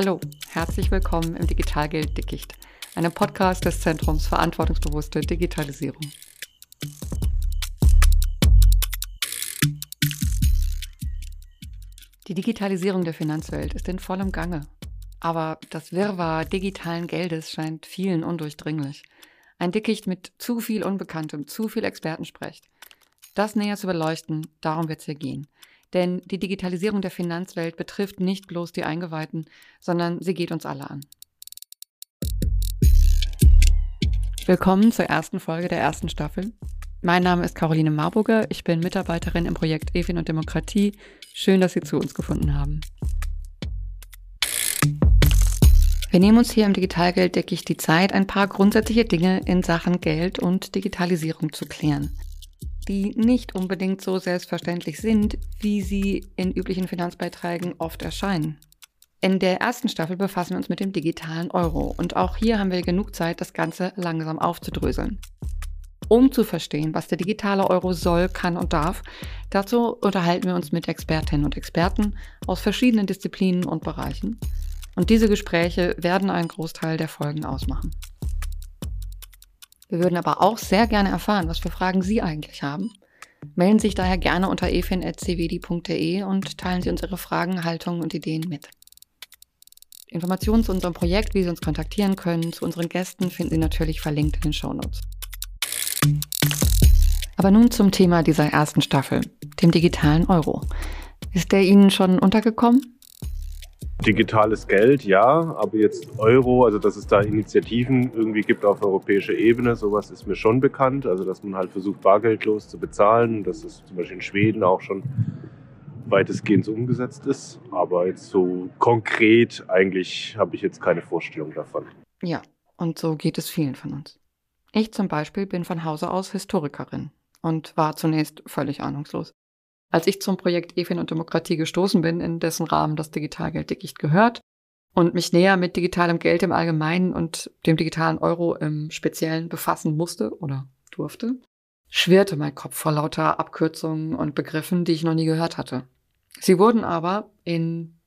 Hallo, herzlich willkommen im Digitalgeld Dickicht, einem Podcast des Zentrums Verantwortungsbewusste Digitalisierung. Die Digitalisierung der Finanzwelt ist in vollem Gange. Aber das Wirrwarr digitalen Geldes scheint vielen undurchdringlich. Ein Dickicht mit zu viel Unbekanntem, zu viel Expertensprech. Das näher zu beleuchten, darum wird es hier gehen. Denn die Digitalisierung der Finanzwelt betrifft nicht bloß die Eingeweihten, sondern sie geht uns alle an. Willkommen zur ersten Folge der ersten Staffel. Mein Name ist Caroline Marburger, ich bin Mitarbeiterin im Projekt EFIN und Demokratie. Schön, dass Sie zu uns gefunden haben. Wir nehmen uns hier im Digitalgeld denke ich die Zeit, ein paar grundsätzliche Dinge in Sachen Geld und Digitalisierung zu klären die nicht unbedingt so selbstverständlich sind, wie sie in üblichen Finanzbeiträgen oft erscheinen. In der ersten Staffel befassen wir uns mit dem digitalen Euro und auch hier haben wir genug Zeit, das Ganze langsam aufzudröseln. Um zu verstehen, was der digitale Euro soll, kann und darf, dazu unterhalten wir uns mit Expertinnen und Experten aus verschiedenen Disziplinen und Bereichen. Und diese Gespräche werden einen Großteil der Folgen ausmachen. Wir würden aber auch sehr gerne erfahren, was für Fragen Sie eigentlich haben. Melden Sie sich daher gerne unter efin.cwd.de und teilen Sie uns Ihre Fragen, Haltungen und Ideen mit. Informationen zu unserem Projekt, wie Sie uns kontaktieren können, zu unseren Gästen finden Sie natürlich verlinkt in den Shownotes. Aber nun zum Thema dieser ersten Staffel, dem digitalen Euro. Ist der Ihnen schon untergekommen? Digitales Geld, ja, aber jetzt Euro, also dass es da Initiativen irgendwie gibt auf europäischer Ebene, sowas ist mir schon bekannt. Also dass man halt versucht, bargeldlos zu bezahlen, dass es zum Beispiel in Schweden auch schon weitestgehend so umgesetzt ist. Aber jetzt so konkret eigentlich habe ich jetzt keine Vorstellung davon. Ja, und so geht es vielen von uns. Ich zum Beispiel bin von Hause aus Historikerin und war zunächst völlig ahnungslos. Als ich zum Projekt EFIN und Demokratie gestoßen bin, in dessen Rahmen das Digitalgeld Dickicht gehört und mich näher mit digitalem Geld im Allgemeinen und dem digitalen Euro im Speziellen befassen musste oder durfte, schwirrte mein Kopf vor lauter Abkürzungen und Begriffen, die ich noch nie gehört hatte. Sie wurden aber in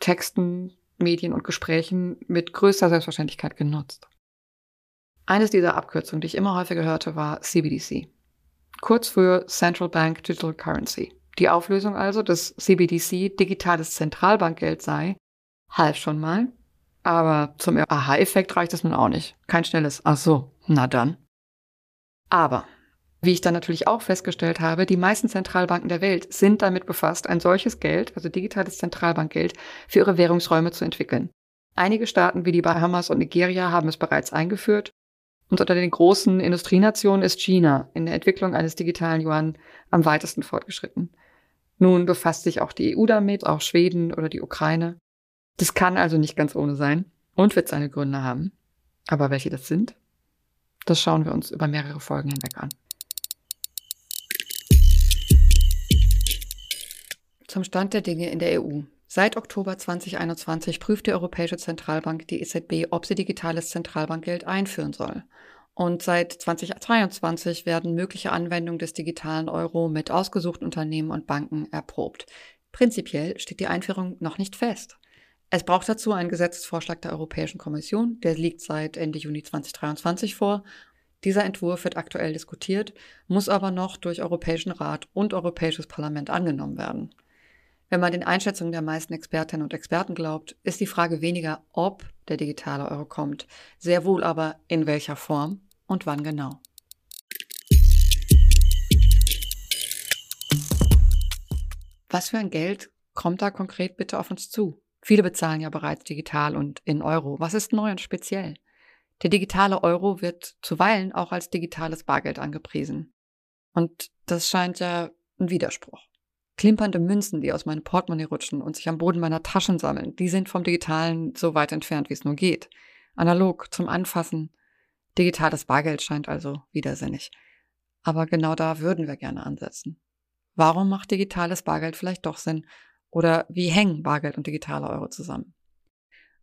Texten, Medien und Gesprächen mit größter Selbstverständlichkeit genutzt. Eines dieser Abkürzungen, die ich immer häufiger hörte, war CBDC kurz für Central Bank Digital Currency. Die Auflösung also, dass CBDC digitales Zentralbankgeld sei, half schon mal. Aber zum Aha-Effekt reicht es nun auch nicht. Kein schnelles, ach so, na dann. Aber, wie ich dann natürlich auch festgestellt habe, die meisten Zentralbanken der Welt sind damit befasst, ein solches Geld, also digitales Zentralbankgeld, für ihre Währungsräume zu entwickeln. Einige Staaten wie die Bahamas und Nigeria haben es bereits eingeführt und unter den großen Industrienationen ist China in der Entwicklung eines digitalen Yuan am weitesten fortgeschritten. Nun befasst sich auch die EU damit, auch Schweden oder die Ukraine. Das kann also nicht ganz ohne sein und wird seine Gründe haben. Aber welche das sind, das schauen wir uns über mehrere Folgen hinweg an. Zum Stand der Dinge in der EU. Seit Oktober 2021 prüft die Europäische Zentralbank die EZB, ob sie digitales Zentralbankgeld einführen soll. Und seit 2022 werden mögliche Anwendungen des digitalen Euro mit ausgesuchten Unternehmen und Banken erprobt. Prinzipiell steht die Einführung noch nicht fest. Es braucht dazu einen Gesetzesvorschlag der Europäischen Kommission, der liegt seit Ende Juni 2023 vor. Dieser Entwurf wird aktuell diskutiert, muss aber noch durch Europäischen Rat und Europäisches Parlament angenommen werden. Wenn man den Einschätzungen der meisten Expertinnen und Experten glaubt, ist die Frage weniger, ob der digitale Euro kommt, sehr wohl aber in welcher Form und wann genau. Was für ein Geld kommt da konkret bitte auf uns zu? Viele bezahlen ja bereits digital und in Euro. Was ist neu und speziell? Der digitale Euro wird zuweilen auch als digitales Bargeld angepriesen. Und das scheint ja ein Widerspruch. Klimpernde Münzen, die aus meinem Portemonnaie rutschen und sich am Boden meiner Taschen sammeln, die sind vom Digitalen so weit entfernt, wie es nur geht. Analog zum Anfassen. Digitales Bargeld scheint also widersinnig. Aber genau da würden wir gerne ansetzen. Warum macht digitales Bargeld vielleicht doch Sinn? Oder wie hängen Bargeld und digitale Euro zusammen?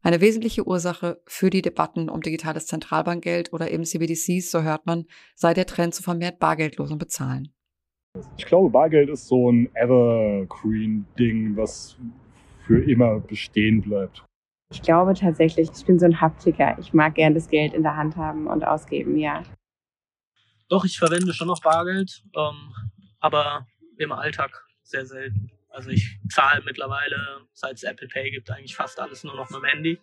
Eine wesentliche Ursache für die Debatten um digitales Zentralbankgeld oder eben CBDCs, so hört man, sei der Trend zu vermehrt bargeldlosem Bezahlen. Ich glaube, Bargeld ist so ein Evergreen-Ding, was für immer bestehen bleibt. Ich glaube tatsächlich, ich bin so ein Haptiker. Ich mag gern das Geld in der Hand haben und ausgeben, ja. Doch, ich verwende schon noch Bargeld, ähm, aber im Alltag sehr selten. Also ich zahle mittlerweile, seit es Apple Pay gibt, eigentlich fast alles nur noch mit dem Handy,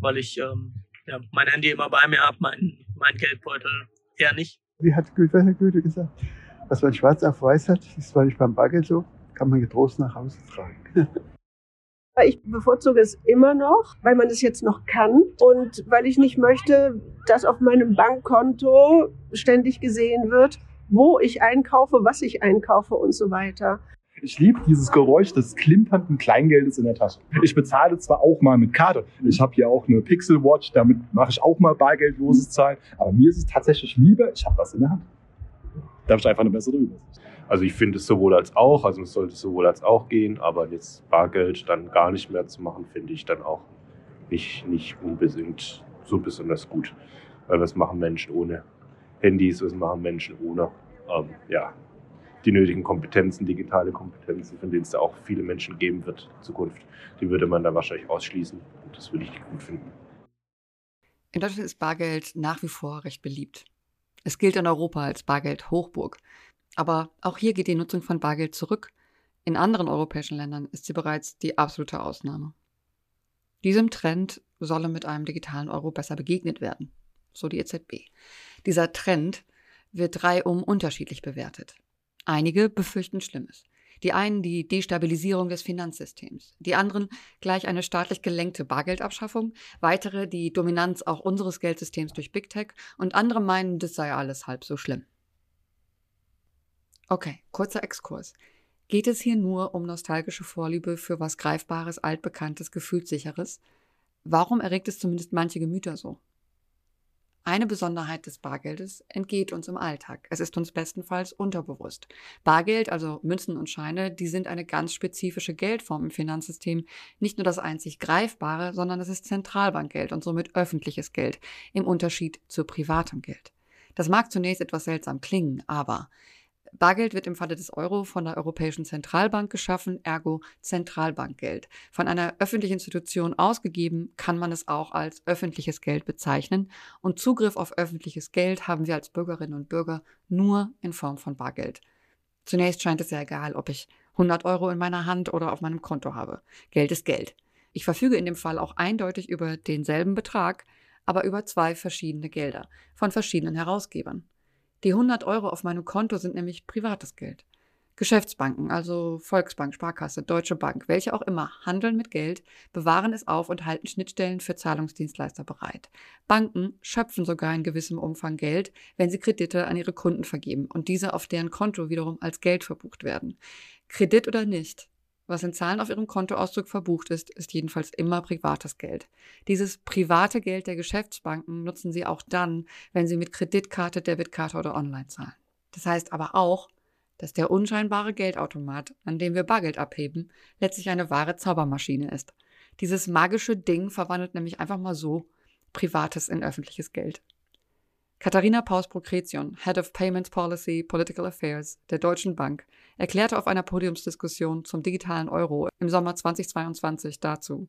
weil ich ähm, ja, mein Handy immer bei mir habe, mein, mein Geldbeutel eher nicht. Wie hat Goethe, Goethe gesagt, was man schwarz auf weiß hat, ist zwar nicht beim Bargeld so, kann man getrost nach Hause tragen. Ich bevorzuge es immer noch, weil man es jetzt noch kann und weil ich nicht möchte, dass auf meinem Bankkonto ständig gesehen wird, wo ich einkaufe, was ich einkaufe und so weiter. Ich liebe dieses Geräusch des klimpernden Kleingeldes in der Tasche. Ich bezahle zwar auch mal mit Karte. Ich habe hier auch eine Pixel Watch, damit mache ich auch mal bargeldloses Zahlen. Aber mir ist es tatsächlich lieber, ich habe was in der Hand. Da habe ich einfach eine bessere Übersicht. Also ich finde es sowohl als auch, also es sollte sowohl als auch gehen, aber jetzt Bargeld dann gar nicht mehr zu machen, finde ich dann auch nicht, nicht unbedingt so besonders gut. Weil was machen Menschen ohne Handys, was machen Menschen ohne ähm, ja, die nötigen Kompetenzen, digitale Kompetenzen, von denen es da auch viele Menschen geben wird in Zukunft. Die würde man da wahrscheinlich ausschließen und das würde ich nicht gut finden. In Deutschland ist Bargeld nach wie vor recht beliebt. Es gilt in Europa als Bargeld-Hochburg. Aber auch hier geht die Nutzung von Bargeld zurück. In anderen europäischen Ländern ist sie bereits die absolute Ausnahme. Diesem Trend solle mit einem digitalen Euro besser begegnet werden, so die EZB. Dieser Trend wird reihum unterschiedlich bewertet. Einige befürchten Schlimmes. Die einen die Destabilisierung des Finanzsystems, die anderen gleich eine staatlich gelenkte Bargeldabschaffung, weitere die Dominanz auch unseres Geldsystems durch Big Tech und andere meinen, das sei alles halb so schlimm. Okay, kurzer Exkurs. Geht es hier nur um nostalgische Vorliebe für was Greifbares, Altbekanntes, Gefühlssicheres? Warum erregt es zumindest manche Gemüter so? Eine Besonderheit des Bargeldes entgeht uns im Alltag. Es ist uns bestenfalls unterbewusst. Bargeld, also Münzen und Scheine, die sind eine ganz spezifische Geldform im Finanzsystem. Nicht nur das einzig greifbare, sondern es ist Zentralbankgeld und somit öffentliches Geld, im Unterschied zu privatem Geld. Das mag zunächst etwas seltsam klingen, aber Bargeld wird im Falle des Euro von der Europäischen Zentralbank geschaffen, ergo Zentralbankgeld. Von einer öffentlichen Institution ausgegeben, kann man es auch als öffentliches Geld bezeichnen. Und Zugriff auf öffentliches Geld haben wir als Bürgerinnen und Bürger nur in Form von Bargeld. Zunächst scheint es ja egal, ob ich 100 Euro in meiner Hand oder auf meinem Konto habe. Geld ist Geld. Ich verfüge in dem Fall auch eindeutig über denselben Betrag, aber über zwei verschiedene Gelder von verschiedenen Herausgebern. Die 100 Euro auf meinem Konto sind nämlich privates Geld. Geschäftsbanken, also Volksbank, Sparkasse, Deutsche Bank, welche auch immer, handeln mit Geld, bewahren es auf und halten Schnittstellen für Zahlungsdienstleister bereit. Banken schöpfen sogar in gewissem Umfang Geld, wenn sie Kredite an ihre Kunden vergeben und diese auf deren Konto wiederum als Geld verbucht werden. Kredit oder nicht, was in Zahlen auf Ihrem Kontoauszug verbucht ist, ist jedenfalls immer privates Geld. Dieses private Geld der Geschäftsbanken nutzen Sie auch dann, wenn Sie mit Kreditkarte, Debitkarte oder online zahlen. Das heißt aber auch, dass der unscheinbare Geldautomat, an dem wir Bargeld abheben, letztlich eine wahre Zaubermaschine ist. Dieses magische Ding verwandelt nämlich einfach mal so Privates in öffentliches Geld. Katharina Paus-Procretion, Head of Payments Policy, Political Affairs der Deutschen Bank, erklärte auf einer Podiumsdiskussion zum digitalen Euro im Sommer 2022 dazu.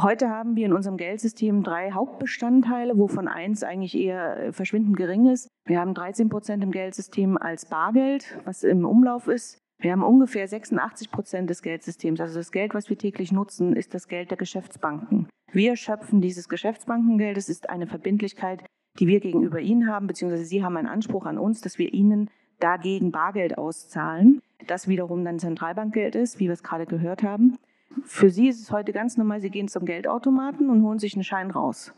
Heute haben wir in unserem Geldsystem drei Hauptbestandteile, wovon eins eigentlich eher äh, verschwindend gering ist. Wir haben 13 Prozent im Geldsystem als Bargeld, was im Umlauf ist. Wir haben ungefähr 86 Prozent des Geldsystems. Also das Geld, was wir täglich nutzen, ist das Geld der Geschäftsbanken. Wir schöpfen dieses Geschäftsbankengeld. Es ist eine Verbindlichkeit, die wir gegenüber Ihnen haben, beziehungsweise Sie haben einen Anspruch an uns, dass wir Ihnen dagegen Bargeld auszahlen. Das wiederum dann Zentralbankgeld ist, wie wir es gerade gehört haben. Für Sie ist es heute ganz normal, Sie gehen zum Geldautomaten und holen sich einen Schein raus.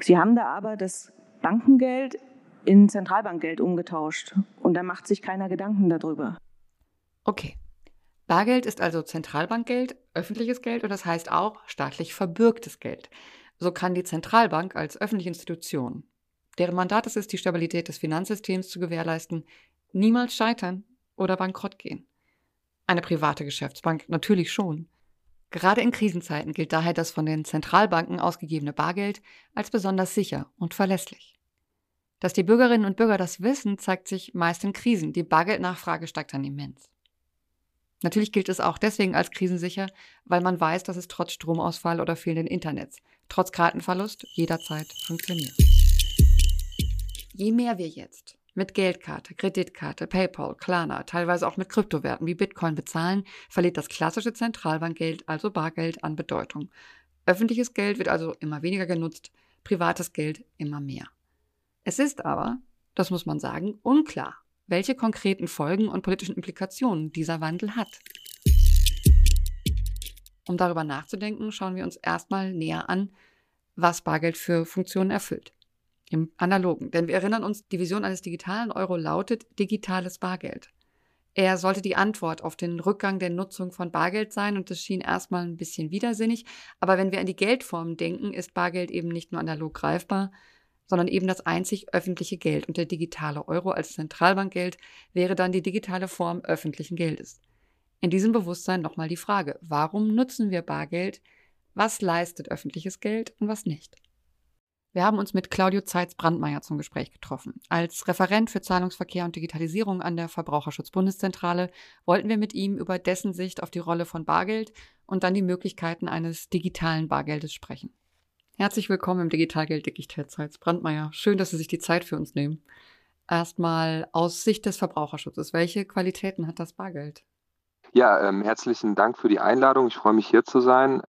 Sie haben da aber das Bankengeld in Zentralbankgeld umgetauscht und da macht sich keiner Gedanken darüber. Okay. Bargeld ist also Zentralbankgeld, öffentliches Geld und das heißt auch staatlich verbürgtes Geld. So kann die Zentralbank als öffentliche Institution deren Mandat es ist, die Stabilität des Finanzsystems zu gewährleisten, niemals scheitern oder bankrott gehen. Eine private Geschäftsbank natürlich schon. Gerade in Krisenzeiten gilt daher das von den Zentralbanken ausgegebene Bargeld als besonders sicher und verlässlich. Dass die Bürgerinnen und Bürger das wissen, zeigt sich meist in Krisen. Die Bargeldnachfrage steigt dann immens. Natürlich gilt es auch deswegen als krisensicher, weil man weiß, dass es trotz Stromausfall oder fehlenden Internets, trotz Kartenverlust jederzeit funktioniert. Je mehr wir jetzt mit Geldkarte, Kreditkarte, PayPal, Klarna, teilweise auch mit Kryptowerten wie Bitcoin bezahlen, verliert das klassische Zentralbankgeld, also Bargeld, an Bedeutung. Öffentliches Geld wird also immer weniger genutzt, privates Geld immer mehr. Es ist aber, das muss man sagen, unklar, welche konkreten Folgen und politischen Implikationen dieser Wandel hat. Um darüber nachzudenken, schauen wir uns erstmal näher an, was Bargeld für Funktionen erfüllt. Im analogen, denn wir erinnern uns, die Vision eines digitalen Euro lautet digitales Bargeld. Er sollte die Antwort auf den Rückgang der Nutzung von Bargeld sein und das schien erstmal ein bisschen widersinnig, aber wenn wir an die Geldformen denken, ist Bargeld eben nicht nur analog greifbar, sondern eben das einzig öffentliche Geld und der digitale Euro als Zentralbankgeld wäre dann die digitale Form öffentlichen Geldes. In diesem Bewusstsein nochmal die Frage, warum nutzen wir Bargeld, was leistet öffentliches Geld und was nicht? Wir haben uns mit Claudio Zeitz-Brandmeier zum Gespräch getroffen. Als Referent für Zahlungsverkehr und Digitalisierung an der Verbraucherschutzbundeszentrale wollten wir mit ihm über dessen Sicht auf die Rolle von Bargeld und dann die Möglichkeiten eines digitalen Bargeldes sprechen. Herzlich willkommen im Digitalgeld-Dickicht, Herr Zeitz-Brandmeier. Schön, dass Sie sich die Zeit für uns nehmen. Erstmal aus Sicht des Verbraucherschutzes, welche Qualitäten hat das Bargeld? Ja, ähm, herzlichen Dank für die Einladung. Ich freue mich hier zu sein.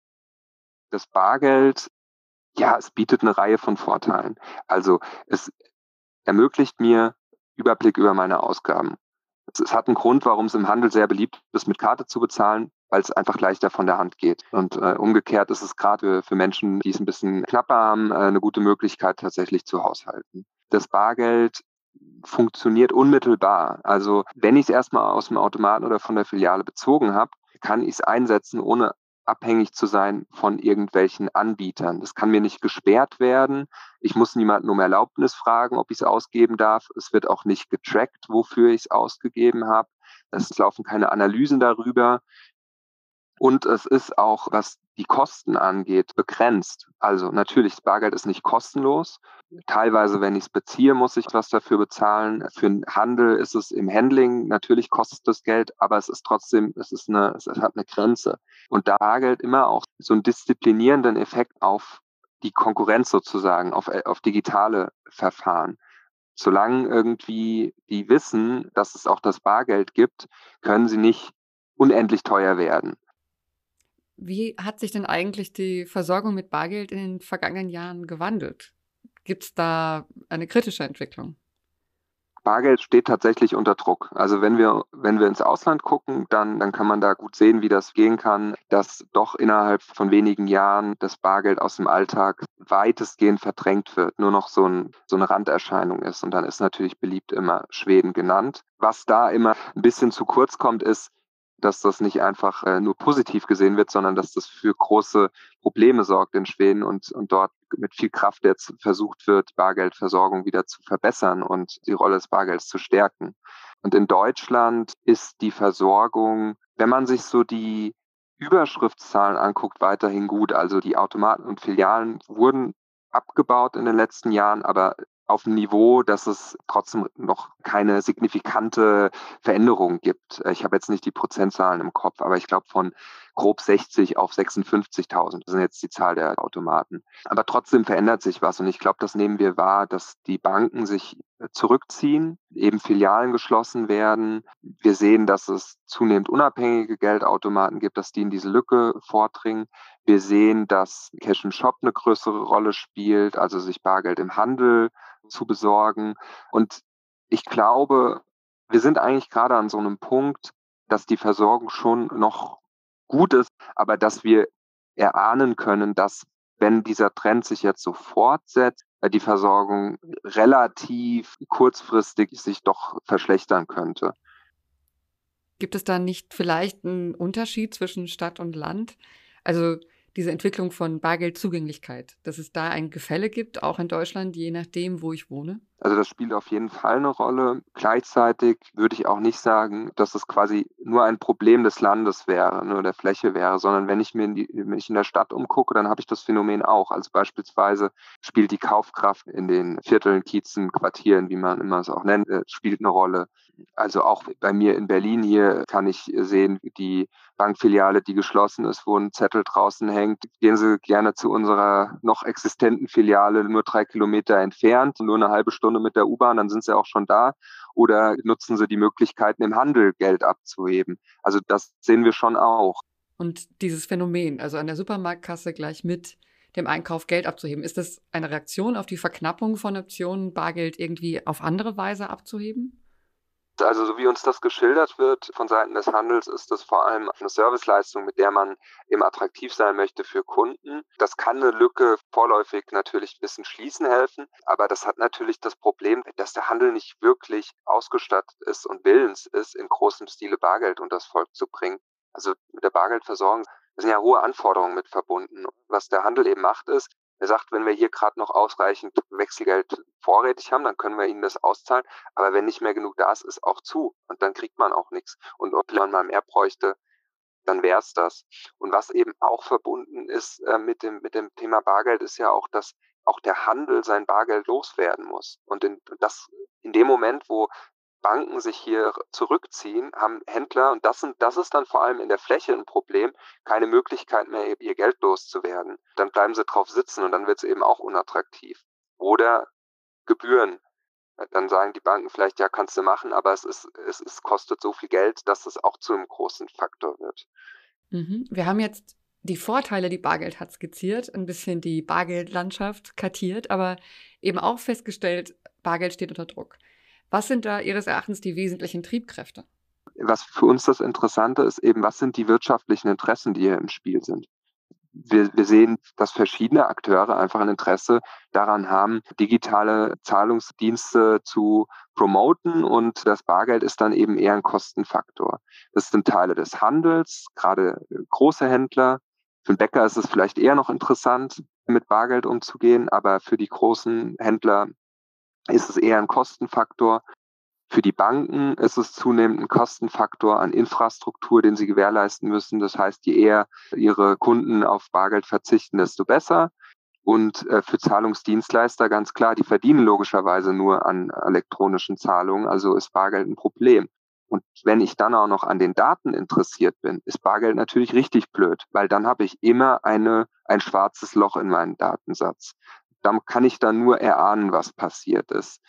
Das Bargeld ja, es bietet eine Reihe von Vorteilen. Also es ermöglicht mir Überblick über meine Ausgaben. Es, hat einen Grund, warum es im Handel sehr beliebt ist, mit Karte zu bezahlen, weil es einfach leichter von der Hand geht. Und äh, umgekehrt ist es gerade für Menschen, die es ein bisschen knapper haben, äh, eine gute Möglichkeit, tatsächlich zu haushalten. Das Bargeld funktioniert unmittelbar. Also wenn ich es erstmal aus dem Automaten oder von der Filiale bezogen habe, kann ich es einsetzen, ohne abhängig zu sein von irgendwelchen Anbietern. Das kann mir nicht gesperrt werden. Ich muss niemanden um Erlaubnis fragen, ob ich es ausgeben darf. Es wird auch nicht getrackt, wofür ich es ausgegeben habe. Es laufen keine Analysen darüber. Und es ist auch, was die Kosten angeht, begrenzt. Also natürlich, Bargeld ist nicht kostenlos. Teilweise, wenn ich es beziehe, muss ich was dafür bezahlen. Für den Handel ist es im Handling, natürlich kostet das Geld, aber es ist trotzdem, es ist eine, es hat eine Grenze. Und da Bargeld immer auch so einen disziplinierenden Effekt auf die Konkurrenz sozusagen, auf, auf digitale Verfahren. Solange irgendwie die wissen, dass es auch das Bargeld gibt, können sie nicht unendlich teuer werden. Wie hat sich denn eigentlich die Versorgung mit Bargeld in den vergangenen Jahren gewandelt? Gibt es da eine kritische Entwicklung? Bargeld steht tatsächlich unter Druck. Also wenn wir, wenn wir ins Ausland gucken, dann, dann kann man da gut sehen, wie das gehen kann, dass doch innerhalb von wenigen Jahren das Bargeld aus dem Alltag weitestgehend verdrängt wird, nur noch so, ein, so eine Randerscheinung ist. Und dann ist natürlich beliebt immer Schweden genannt. Was da immer ein bisschen zu kurz kommt, ist, dass das nicht einfach äh, nur positiv gesehen wird, sondern dass das für große Probleme sorgt in Schweden und, und dort mit viel Kraft jetzt versucht wird, Bargeldversorgung wieder zu verbessern und die Rolle des Bargelds zu stärken. Und in Deutschland ist die Versorgung, wenn man sich so die Überschriftszahlen anguckt, weiterhin gut. Also die Automaten und Filialen wurden abgebaut in den letzten Jahren, aber auf einem Niveau, dass es trotzdem noch keine signifikante Veränderung gibt. Ich habe jetzt nicht die Prozentzahlen im Kopf, aber ich glaube von grob 60 auf 56.000 sind jetzt die Zahl der Automaten. Aber trotzdem verändert sich was und ich glaube, das nehmen wir wahr, dass die Banken sich zurückziehen, eben Filialen geschlossen werden. Wir sehen, dass es zunehmend unabhängige Geldautomaten gibt, dass die in diese Lücke vordringen. Wir sehen, dass Cash and Shop eine größere Rolle spielt, also sich Bargeld im Handel zu besorgen. Und ich glaube, wir sind eigentlich gerade an so einem Punkt, dass die Versorgung schon noch gut ist, aber dass wir erahnen können, dass wenn dieser Trend sich jetzt so fortsetzt, die Versorgung relativ kurzfristig sich doch verschlechtern könnte. Gibt es da nicht vielleicht einen Unterschied zwischen Stadt und Land? Also diese Entwicklung von Bargeldzugänglichkeit, dass es da ein Gefälle gibt, auch in Deutschland, je nachdem, wo ich wohne? Also das spielt auf jeden Fall eine Rolle. Gleichzeitig würde ich auch nicht sagen, dass es quasi nur ein Problem des Landes wäre, nur der Fläche wäre, sondern wenn ich mir in, die, wenn ich in der Stadt umgucke, dann habe ich das Phänomen auch. Also beispielsweise spielt die Kaufkraft in den Vierteln, Kiezen, Quartieren, wie man immer es auch nennt, äh, spielt eine Rolle. Also auch bei mir in Berlin hier kann ich sehen, die Bankfiliale, die geschlossen ist, wo ein Zettel draußen hängt, gehen Sie gerne zu unserer noch existenten Filiale nur drei Kilometer entfernt, nur eine halbe Stunde mit der U-Bahn, dann sind Sie auch schon da. Oder nutzen Sie die Möglichkeiten, im Handel Geld abzuheben. Also das sehen wir schon auch. Und dieses Phänomen, also an der Supermarktkasse gleich mit dem Einkauf Geld abzuheben, ist das eine Reaktion auf die Verknappung von Optionen, Bargeld irgendwie auf andere Weise abzuheben? Also so wie uns das geschildert wird von Seiten des Handels, ist das vor allem eine Serviceleistung, mit der man eben attraktiv sein möchte für Kunden. Das kann eine Lücke vorläufig natürlich ein bisschen schließen helfen, aber das hat natürlich das Problem, dass der Handel nicht wirklich ausgestattet ist und willens ist, in großem Stile Bargeld unter das Volk zu bringen. Also mit der Bargeldversorgung sind ja hohe Anforderungen mit verbunden. Was der Handel eben macht, ist, er sagt, wenn wir hier gerade noch ausreichend Wechselgeld vorrätig haben, dann können wir Ihnen das auszahlen. Aber wenn nicht mehr genug da ist, ist auch zu. Und dann kriegt man auch nichts. Und ob man mal mehr bräuchte, dann wäre es das. Und was eben auch verbunden ist äh, mit, dem, mit dem Thema Bargeld, ist ja auch, dass auch der Handel sein Bargeld loswerden muss. Und in, das, in dem Moment, wo Banken sich hier zurückziehen, haben Händler, und das, sind, das ist dann vor allem in der Fläche ein Problem, keine Möglichkeit mehr, ihr Geld loszuwerden. Dann bleiben sie drauf sitzen und dann wird es eben auch unattraktiv. Oder Gebühren. Dann sagen die Banken vielleicht, ja, kannst du machen, aber es, ist, es, es kostet so viel Geld, dass es auch zu einem großen Faktor wird. Mhm. Wir haben jetzt die Vorteile, die Bargeld hat, skizziert, ein bisschen die Bargeldlandschaft kartiert, aber eben auch festgestellt, Bargeld steht unter Druck. Was sind da Ihres Erachtens die wesentlichen Triebkräfte? Was für uns das Interessante ist, eben, was sind die wirtschaftlichen Interessen, die hier im Spiel sind? Wir, wir sehen, dass verschiedene Akteure einfach ein Interesse daran haben, digitale Zahlungsdienste zu promoten und das Bargeld ist dann eben eher ein Kostenfaktor. Das sind Teile des Handels, gerade große Händler. Für den Bäcker ist es vielleicht eher noch interessant, mit Bargeld umzugehen, aber für die großen Händler ist es eher ein Kostenfaktor. Für die Banken ist es zunehmend ein Kostenfaktor an Infrastruktur, den sie gewährleisten müssen. Das heißt, je eher ihre Kunden auf Bargeld verzichten, desto besser. Und äh, für Zahlungsdienstleister ganz klar, die verdienen logischerweise nur an elektronischen Zahlungen, also ist Bargeld ein Problem. Und wenn ich dann auch noch an den Daten interessiert bin, ist Bargeld natürlich richtig blöd, weil dann habe ich immer eine, ein schwarzes Loch in meinem Datensatz da kann ich dann nur erahnen, was passiert ist.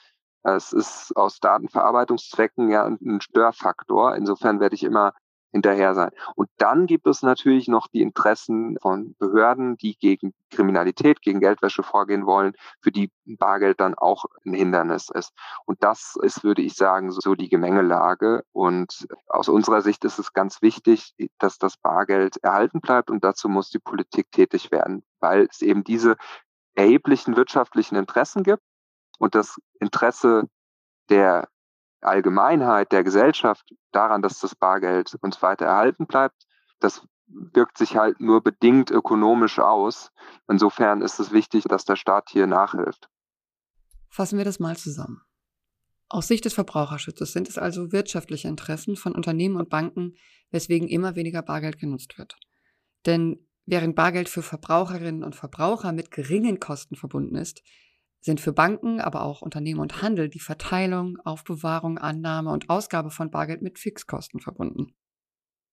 Es ist aus Datenverarbeitungszwecken ja ein Störfaktor. Insofern werde ich immer hinterher sein. Und dann gibt es natürlich noch die Interessen von Behörden, die gegen Kriminalität, gegen Geldwäsche vorgehen wollen, für die Bargeld dann auch ein Hindernis ist. Und das ist, würde ich sagen, so die Gemengelage. Und aus unserer Sicht ist es ganz wichtig, dass das Bargeld erhalten bleibt und dazu muss die Politik tätig werden, weil es eben diese erheblichen wirtschaftlichen Interessen gibt und das Interesse der Allgemeinheit, der Gesellschaft daran, dass das Bargeld uns weiter erhalten bleibt, das wirkt sich halt nur bedingt ökonomisch aus. Insofern ist es wichtig, dass der Staat hier nachhilft. Fassen wir das mal zusammen. Aus Sicht des Verbraucherschutzes sind es also wirtschaftliche Interessen von Unternehmen und Banken, weswegen immer weniger Bargeld genutzt wird. Denn Während Bargeld für Verbraucherinnen und Verbraucher mit geringen Kosten verbunden ist, sind für Banken, aber auch Unternehmen und Handel die Verteilung, Aufbewahrung, Annahme und Ausgabe von Bargeld mit Fixkosten verbunden.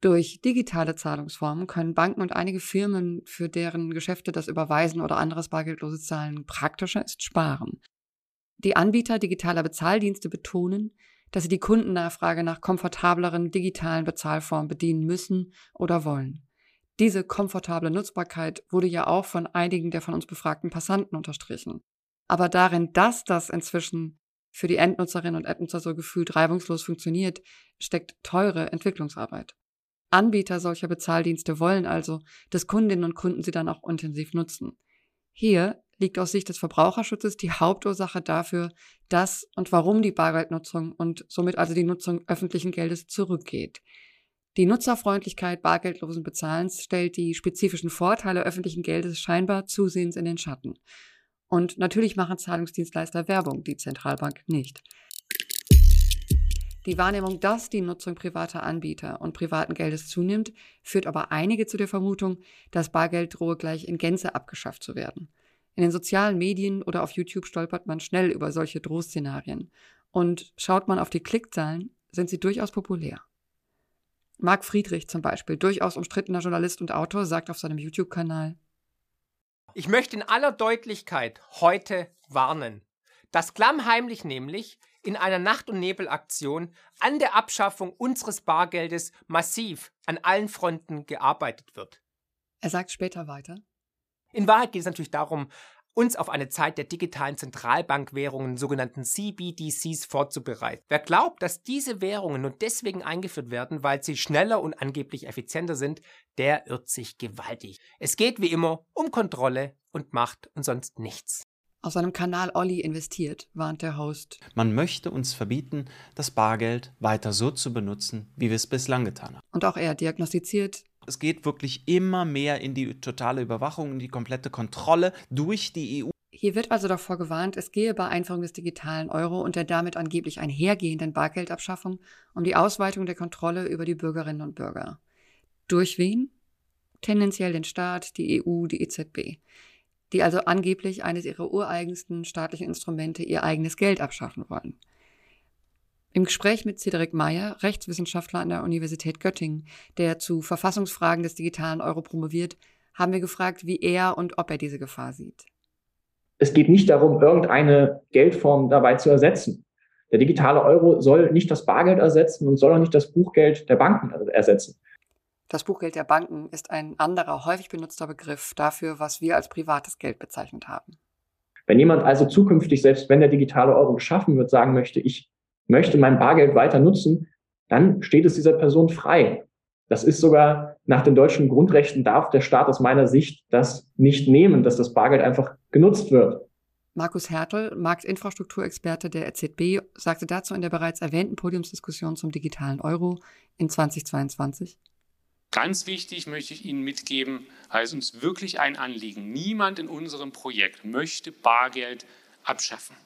Durch digitale Zahlungsformen können Banken und einige Firmen, für deren Geschäfte das Überweisen oder anderes bargeldloses Zahlen praktischer ist, sparen. Die Anbieter digitaler Bezahldienste betonen, dass sie die Kundennachfrage nach komfortableren digitalen Bezahlformen bedienen müssen oder wollen. Diese komfortable Nutzbarkeit wurde ja auch von einigen der von uns befragten Passanten unterstrichen. Aber darin, dass das inzwischen für die Endnutzerinnen und Endnutzer so gefühlt reibungslos funktioniert, steckt teure Entwicklungsarbeit. Anbieter solcher Bezahldienste wollen also, dass Kundinnen und Kunden sie dann auch intensiv nutzen. Hier liegt aus Sicht des Verbraucherschutzes die Hauptursache dafür, dass und warum die Bargeldnutzung und somit also die Nutzung öffentlichen Geldes zurückgeht. Die Nutzerfreundlichkeit bargeldlosen Bezahlens stellt die spezifischen Vorteile öffentlichen Geldes scheinbar zusehends in den Schatten. Und natürlich machen Zahlungsdienstleister Werbung, die Zentralbank nicht. Die Wahrnehmung, dass die Nutzung privater Anbieter und privaten Geldes zunimmt, führt aber einige zu der Vermutung, dass Bargeld drohe gleich in Gänze abgeschafft zu werden. In den sozialen Medien oder auf YouTube stolpert man schnell über solche Drohszenarien. Und schaut man auf die Klickzahlen, sind sie durchaus populär. Marc Friedrich zum Beispiel, durchaus umstrittener Journalist und Autor, sagt auf seinem YouTube-Kanal, ich möchte in aller Deutlichkeit heute warnen, dass klammheimlich nämlich in einer Nacht- und Nebelaktion an der Abschaffung unseres Bargeldes massiv an allen Fronten gearbeitet wird. Er sagt später weiter. In Wahrheit geht es natürlich darum, uns auf eine Zeit der digitalen Zentralbankwährungen, sogenannten CBDCs, vorzubereiten. Wer glaubt, dass diese Währungen nur deswegen eingeführt werden, weil sie schneller und angeblich effizienter sind, der irrt sich gewaltig. Es geht wie immer um Kontrolle und Macht und sonst nichts. Auf seinem Kanal Olli investiert, warnt der Host. Man möchte uns verbieten, das Bargeld weiter so zu benutzen, wie wir es bislang getan haben. Und auch er diagnostiziert, es geht wirklich immer mehr in die totale Überwachung, in die komplette Kontrolle durch die EU. Hier wird also davor gewarnt, es gehe bei Einführung des digitalen Euro und der damit angeblich einhergehenden Bargeldabschaffung um die Ausweitung der Kontrolle über die Bürgerinnen und Bürger. Durch wen? Tendenziell den Staat, die EU, die EZB die also angeblich eines ihrer ureigensten staatlichen Instrumente ihr eigenes Geld abschaffen wollen. Im Gespräch mit Cedric Meyer, Rechtswissenschaftler an der Universität Göttingen, der zu Verfassungsfragen des digitalen Euro promoviert, haben wir gefragt, wie er und ob er diese Gefahr sieht. Es geht nicht darum, irgendeine Geldform dabei zu ersetzen. Der digitale Euro soll nicht das Bargeld ersetzen und soll auch nicht das Buchgeld der Banken ersetzen. Das Buchgeld der Banken ist ein anderer, häufig benutzter Begriff dafür, was wir als privates Geld bezeichnet haben. Wenn jemand also zukünftig, selbst wenn der digitale Euro geschaffen wird, sagen möchte, ich möchte mein Bargeld weiter nutzen, dann steht es dieser Person frei. Das ist sogar nach den deutschen Grundrechten darf der Staat aus meiner Sicht das nicht nehmen, dass das Bargeld einfach genutzt wird. Markus Hertel, Marktinfrastrukturexperte der EZB, sagte dazu in der bereits erwähnten Podiumsdiskussion zum digitalen Euro in 2022. Ganz wichtig möchte ich Ihnen mitgeben, heißt uns wirklich ein Anliegen. Niemand in unserem Projekt möchte Bargeld abschaffen.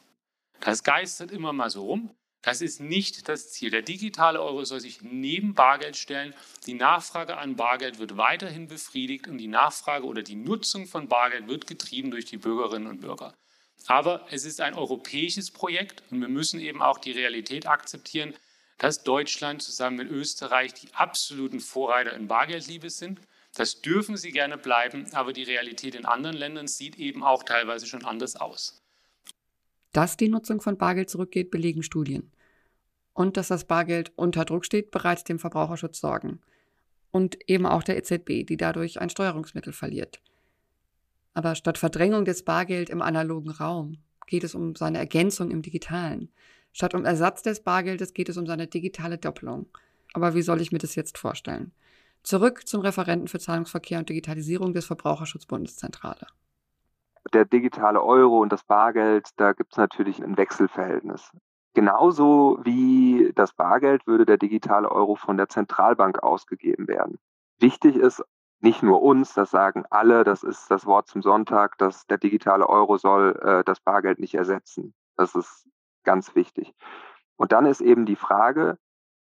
Das geistert immer mal so rum. Das ist nicht das Ziel. Der digitale Euro soll sich neben Bargeld stellen. Die Nachfrage an Bargeld wird weiterhin befriedigt und die Nachfrage oder die Nutzung von Bargeld wird getrieben durch die Bürgerinnen und Bürger. Aber es ist ein europäisches Projekt und wir müssen eben auch die Realität akzeptieren, dass Deutschland zusammen mit Österreich die absoluten Vorreiter in Bargeldliebe sind. Das dürfen sie gerne bleiben, aber die Realität in anderen Ländern sieht eben auch teilweise schon anders aus. Dass die Nutzung von Bargeld zurückgeht, belegen Studien. Und dass das Bargeld unter Druck steht, bereitet dem Verbraucherschutz Sorgen. Und eben auch der EZB, die dadurch ein Steuerungsmittel verliert. Aber statt Verdrängung des Bargeld im analogen Raum geht es um seine Ergänzung im digitalen. Statt um Ersatz des Bargeldes geht es um seine digitale Doppelung. Aber wie soll ich mir das jetzt vorstellen? Zurück zum Referenten für Zahlungsverkehr und Digitalisierung des Verbraucherschutzbundeszentrale. Der digitale Euro und das Bargeld, da gibt es natürlich ein Wechselverhältnis. Genauso wie das Bargeld würde der digitale Euro von der Zentralbank ausgegeben werden. Wichtig ist nicht nur uns, das sagen alle, das ist das Wort zum Sonntag, dass der digitale Euro soll äh, das Bargeld nicht ersetzen. Das ist ganz wichtig. Und dann ist eben die Frage,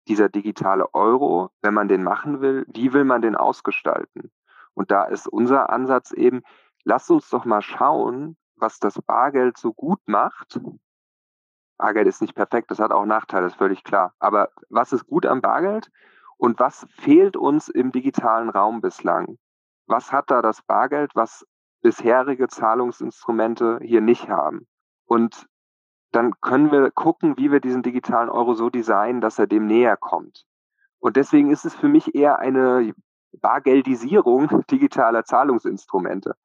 dieser digitale Euro, wenn man den machen will, wie will man den ausgestalten? Und da ist unser Ansatz eben, lasst uns doch mal schauen, was das Bargeld so gut macht. Bargeld ist nicht perfekt, das hat auch Nachteile, ist völlig klar. Aber was ist gut am Bargeld und was fehlt uns im digitalen Raum bislang? Was hat da das Bargeld, was bisherige Zahlungsinstrumente hier nicht haben? Und dann können wir gucken, wie wir diesen digitalen Euro so designen, dass er dem näher kommt. Und deswegen ist es für mich eher eine Bargeldisierung digitaler Zahlungsinstrumente.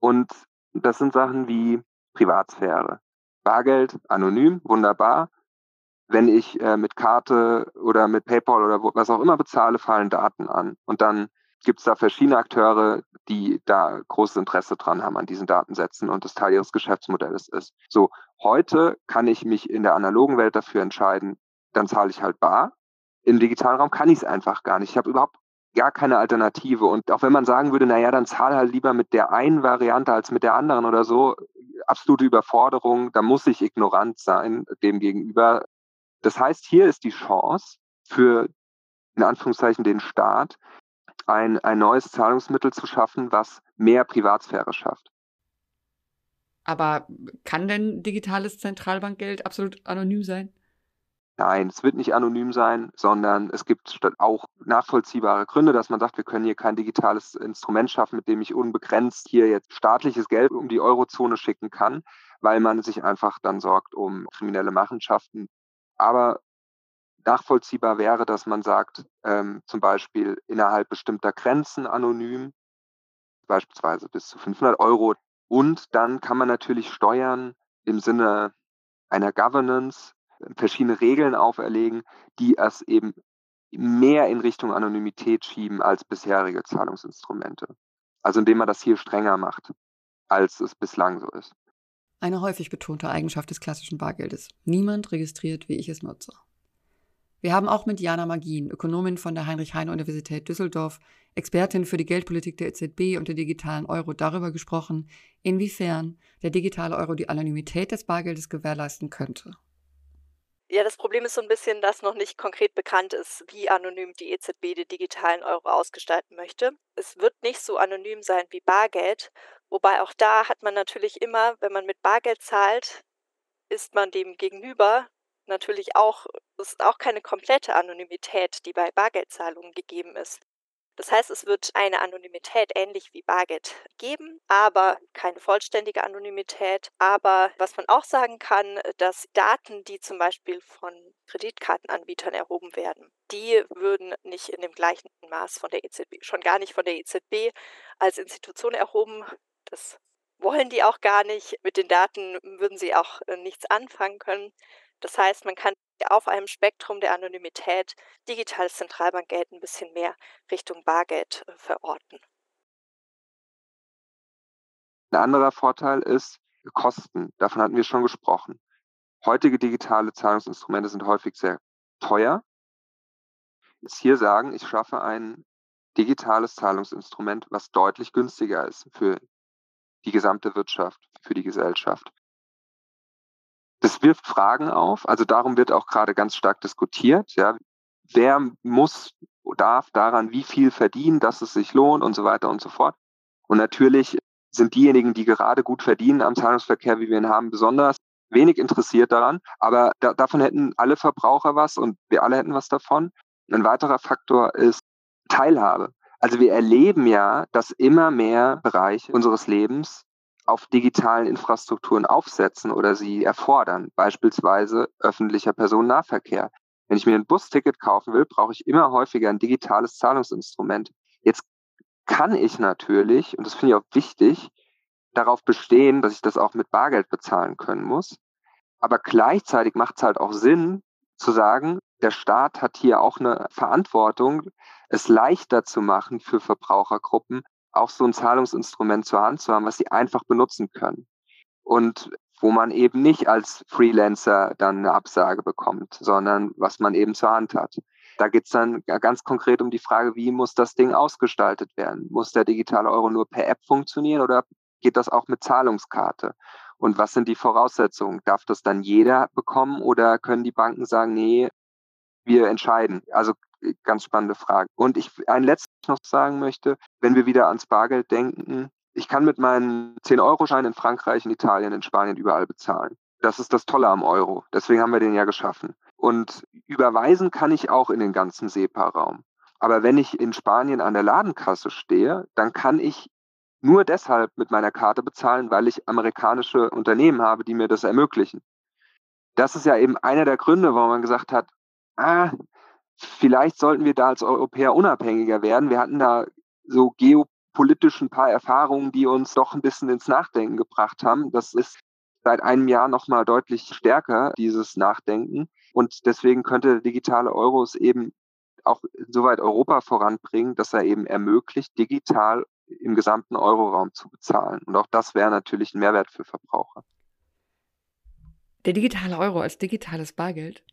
Und das sind Sachen wie Privatsphäre. Bargeld, anonym, wunderbar. Wenn ich äh, mit Karte oder mit PayPal oder was auch immer bezahle, fallen Daten an. Und dann gibt es da verschiedene Akteure, die da großes Interesse dran haben an diesen Datensätzen und das Teil ihres Geschäftsmodells ist. So, heute kann ich mich in der analogen Welt dafür entscheiden, dann zahle ich halt bar. Im digitalen Raum kann ich es einfach gar nicht. Ich habe überhaupt gar keine Alternative. Und auch wenn man sagen würde, naja, dann zahl halt lieber mit der einen Variante als mit der anderen oder so, absolute Überforderung, da muss ich ignorant sein dem gegenüber. Das heißt, hier ist die Chance für in Anführungszeichen den Staat, ein, ein neues Zahlungsmittel zu schaffen, was mehr Privatsphäre schafft. Aber kann denn digitales Zentralbankgeld absolut anonym sein? Nein, es wird nicht anonym sein, sondern es gibt auch nachvollziehbare Gründe, dass man sagt, wir können hier kein digitales Instrument schaffen, mit dem ich unbegrenzt hier jetzt staatliches Geld um die Eurozone schicken kann, weil man sich einfach dann sorgt um kriminelle Machenschaften. Aber nachvollziehbar wäre, dass man sagt, ähm, zum Beispiel innerhalb bestimmter Grenzen anonym, beispielsweise bis zu 500 Euro. Und dann kann man natürlich steuern im Sinne einer Governance, verschiedene Regeln auferlegen, die es eben mehr in Richtung Anonymität schieben als bisherige Zahlungsinstrumente. Also indem man das hier strenger macht, als es bislang so ist. Eine häufig betonte Eigenschaft des klassischen Bargeldes. Niemand registriert, wie ich es nutze. Wir haben auch mit Jana Magin, Ökonomin von der Heinrich-Heine-Universität Düsseldorf, Expertin für die Geldpolitik der EZB und der digitalen Euro, darüber gesprochen, inwiefern der digitale Euro die Anonymität des Bargeldes gewährleisten könnte. Ja, das Problem ist so ein bisschen, dass noch nicht konkret bekannt ist, wie anonym die EZB den digitalen Euro ausgestalten möchte. Es wird nicht so anonym sein wie Bargeld, wobei auch da hat man natürlich immer, wenn man mit Bargeld zahlt, ist man dem gegenüber natürlich auch, ist auch keine komplette Anonymität, die bei Bargeldzahlungen gegeben ist. Das heißt, es wird eine Anonymität ähnlich wie Bargeld geben, aber keine vollständige Anonymität. Aber was man auch sagen kann, dass Daten, die zum Beispiel von Kreditkartenanbietern erhoben werden, die würden nicht in dem gleichen Maß von der EZB, schon gar nicht von der EZB als Institution erhoben. Das wollen die auch gar nicht. Mit den Daten würden sie auch äh, nichts anfangen können. Das heißt, man kann auf einem Spektrum der Anonymität digitales Zentralbankgeld ein bisschen mehr Richtung Bargeld äh, verorten. Ein anderer Vorteil ist Kosten. Davon hatten wir schon gesprochen. Heutige digitale Zahlungsinstrumente sind häufig sehr teuer. Jetzt hier sagen, ich schaffe ein digitales Zahlungsinstrument, was deutlich günstiger ist für die gesamte Wirtschaft, für die Gesellschaft. Das wirft Fragen auf. Also darum wird auch gerade ganz stark diskutiert. Ja, wer muss, darf daran wie viel verdienen, dass es sich lohnt und so weiter und so fort. Und natürlich sind diejenigen, die gerade gut verdienen am Zahlungsverkehr, wie wir ihn haben, besonders wenig interessiert daran. Aber da, davon hätten alle Verbraucher was und wir alle hätten was davon. Ein weiterer Faktor ist Teilhabe. Also wir erleben ja, dass immer mehr Bereiche unseres Lebens auf digitalen Infrastrukturen aufsetzen oder sie erfordern, beispielsweise öffentlicher Personennahverkehr. Wenn ich mir ein Busticket kaufen will, brauche ich immer häufiger ein digitales Zahlungsinstrument. Jetzt kann ich natürlich, und das finde ich auch wichtig, darauf bestehen, dass ich das auch mit Bargeld bezahlen können muss. Aber gleichzeitig macht es halt auch Sinn zu sagen, der Staat hat hier auch eine Verantwortung, es leichter zu machen für Verbrauchergruppen, auch so ein Zahlungsinstrument zur Hand zu haben, was sie einfach benutzen können. Und wo man eben nicht als Freelancer dann eine Absage bekommt, sondern was man eben zur Hand hat. Da geht es dann ganz konkret um die Frage, wie muss das Ding ausgestaltet werden? Muss der digitale Euro nur per App funktionieren oder geht das auch mit Zahlungskarte? Und was sind die Voraussetzungen? Darf das dann jeder bekommen oder können die Banken sagen, nee, wir entscheiden? Also ganz spannende Frage. Und ich ein letztes noch sagen möchte, wenn wir wieder ans Bargeld denken, ich kann mit meinen 10-Euro-Schein in Frankreich, in Italien, in Spanien überall bezahlen. Das ist das Tolle am Euro. Deswegen haben wir den ja geschaffen. Und überweisen kann ich auch in den ganzen SEPA-Raum. Aber wenn ich in Spanien an der Ladenkasse stehe, dann kann ich nur deshalb mit meiner Karte bezahlen, weil ich amerikanische Unternehmen habe, die mir das ermöglichen. Das ist ja eben einer der Gründe, warum man gesagt hat, ah, vielleicht sollten wir da als Europäer unabhängiger werden. Wir hatten da so geopolitisch ein paar Erfahrungen, die uns doch ein bisschen ins Nachdenken gebracht haben. Das ist seit einem Jahr nochmal deutlich stärker, dieses Nachdenken. Und deswegen könnte der digitale Euro es eben auch soweit Europa voranbringen, dass er eben ermöglicht, digital im gesamten Euroraum zu bezahlen. Und auch das wäre natürlich ein Mehrwert für Verbraucher. Der digitale Euro als digitales Bargeld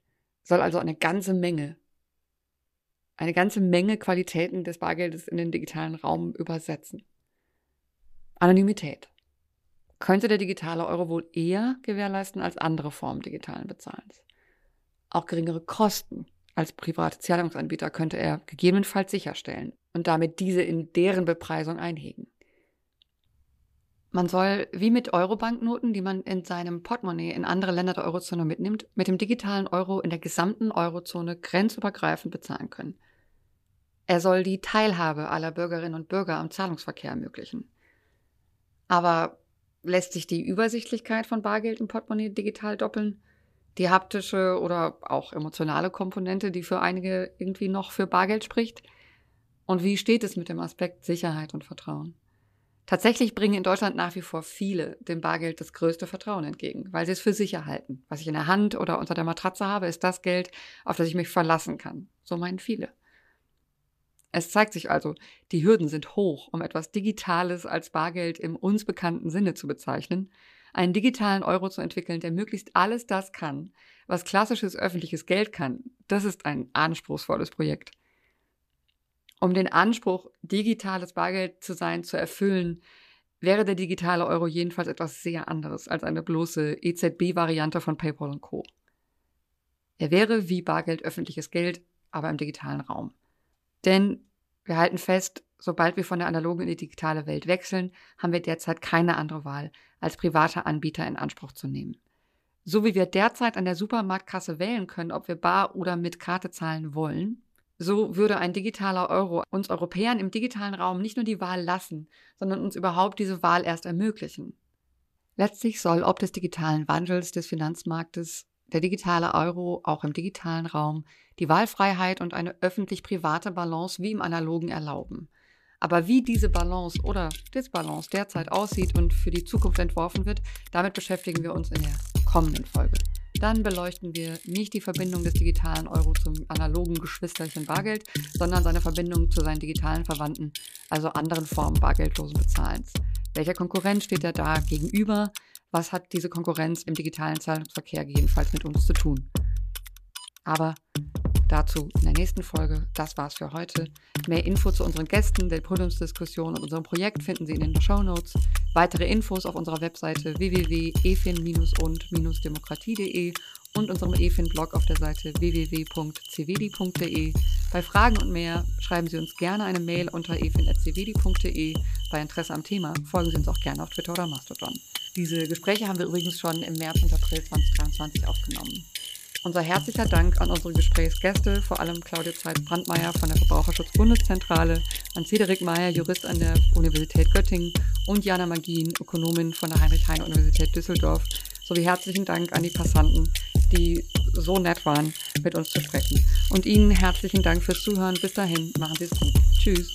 soll also eine ganze Menge eine ganze Menge Qualitäten des Bargeldes in den digitalen Raum übersetzen. Anonymität, könnte der digitale Euro wohl eher gewährleisten als andere Formen digitalen Bezahlens. Auch geringere Kosten als private Zahlungsanbieter könnte er gegebenenfalls sicherstellen und damit diese in deren Bepreisung einhegen. Man soll, wie mit Euro-Banknoten, die man in seinem Portemonnaie in andere Länder der Eurozone mitnimmt, mit dem digitalen Euro in der gesamten Eurozone grenzübergreifend bezahlen können. Er soll die Teilhabe aller Bürgerinnen und Bürger am Zahlungsverkehr ermöglichen. Aber lässt sich die Übersichtlichkeit von Bargeld im Portemonnaie digital doppeln? Die haptische oder auch emotionale Komponente, die für einige irgendwie noch für Bargeld spricht? Und wie steht es mit dem Aspekt Sicherheit und Vertrauen? Tatsächlich bringen in Deutschland nach wie vor viele dem Bargeld das größte Vertrauen entgegen, weil sie es für sicher halten. Was ich in der Hand oder unter der Matratze habe, ist das Geld, auf das ich mich verlassen kann. So meinen viele. Es zeigt sich also, die Hürden sind hoch, um etwas Digitales als Bargeld im uns bekannten Sinne zu bezeichnen, einen digitalen Euro zu entwickeln, der möglichst alles das kann, was klassisches öffentliches Geld kann. Das ist ein anspruchsvolles Projekt. Um den Anspruch, digitales Bargeld zu sein, zu erfüllen, wäre der digitale Euro jedenfalls etwas sehr anderes als eine bloße EZB-Variante von PayPal und Co. Er wäre wie Bargeld öffentliches Geld, aber im digitalen Raum. Denn wir halten fest, sobald wir von der analogen in die digitale Welt wechseln, haben wir derzeit keine andere Wahl, als private Anbieter in Anspruch zu nehmen. So wie wir derzeit an der Supermarktkasse wählen können, ob wir bar oder mit Karte zahlen wollen, so würde ein digitaler Euro uns Europäern im digitalen Raum nicht nur die Wahl lassen, sondern uns überhaupt diese Wahl erst ermöglichen. Letztlich soll ob des digitalen Wandels des Finanzmarktes der digitale Euro auch im digitalen Raum die Wahlfreiheit und eine öffentlich-private Balance wie im analogen erlauben. Aber wie diese Balance oder Disbalance derzeit aussieht und für die Zukunft entworfen wird, damit beschäftigen wir uns in der kommenden Folge. Dann beleuchten wir nicht die Verbindung des digitalen Euro zum analogen Geschwisterchen Bargeld, sondern seine Verbindung zu seinen digitalen Verwandten, also anderen Formen bargeldlosen Bezahlens. Welcher Konkurrenz steht er da gegenüber? Was hat diese Konkurrenz im digitalen Zahlungsverkehr jedenfalls mit uns zu tun. Aber dazu in der nächsten Folge. Das war's für heute. Mehr Info zu unseren Gästen, der Podiumsdiskussion und unserem Projekt finden Sie in den Show Notes. Weitere Infos auf unserer Webseite www.efin-und-demokratie.de und unserem EFIN-Blog auf der Seite www.cvdi.de. Bei Fragen und mehr schreiben Sie uns gerne eine Mail unter efin.cvdi.de. Bei Interesse am Thema folgen Sie uns auch gerne auf Twitter oder Mastodon. Diese Gespräche haben wir übrigens schon im März und April 2023 aufgenommen. Unser herzlicher Dank an unsere Gesprächsgäste, vor allem Claudia Zeitz-Brandmeier von der Verbraucherschutzbundeszentrale, an Cedric Meyer, Jurist an der Universität Göttingen und Jana Magin, Ökonomin von der Heinrich-Heine-Universität Düsseldorf, sowie herzlichen Dank an die Passanten, die so nett waren, mit uns zu sprechen. Und Ihnen herzlichen Dank fürs Zuhören. Bis dahin, machen Sie es gut. Tschüss.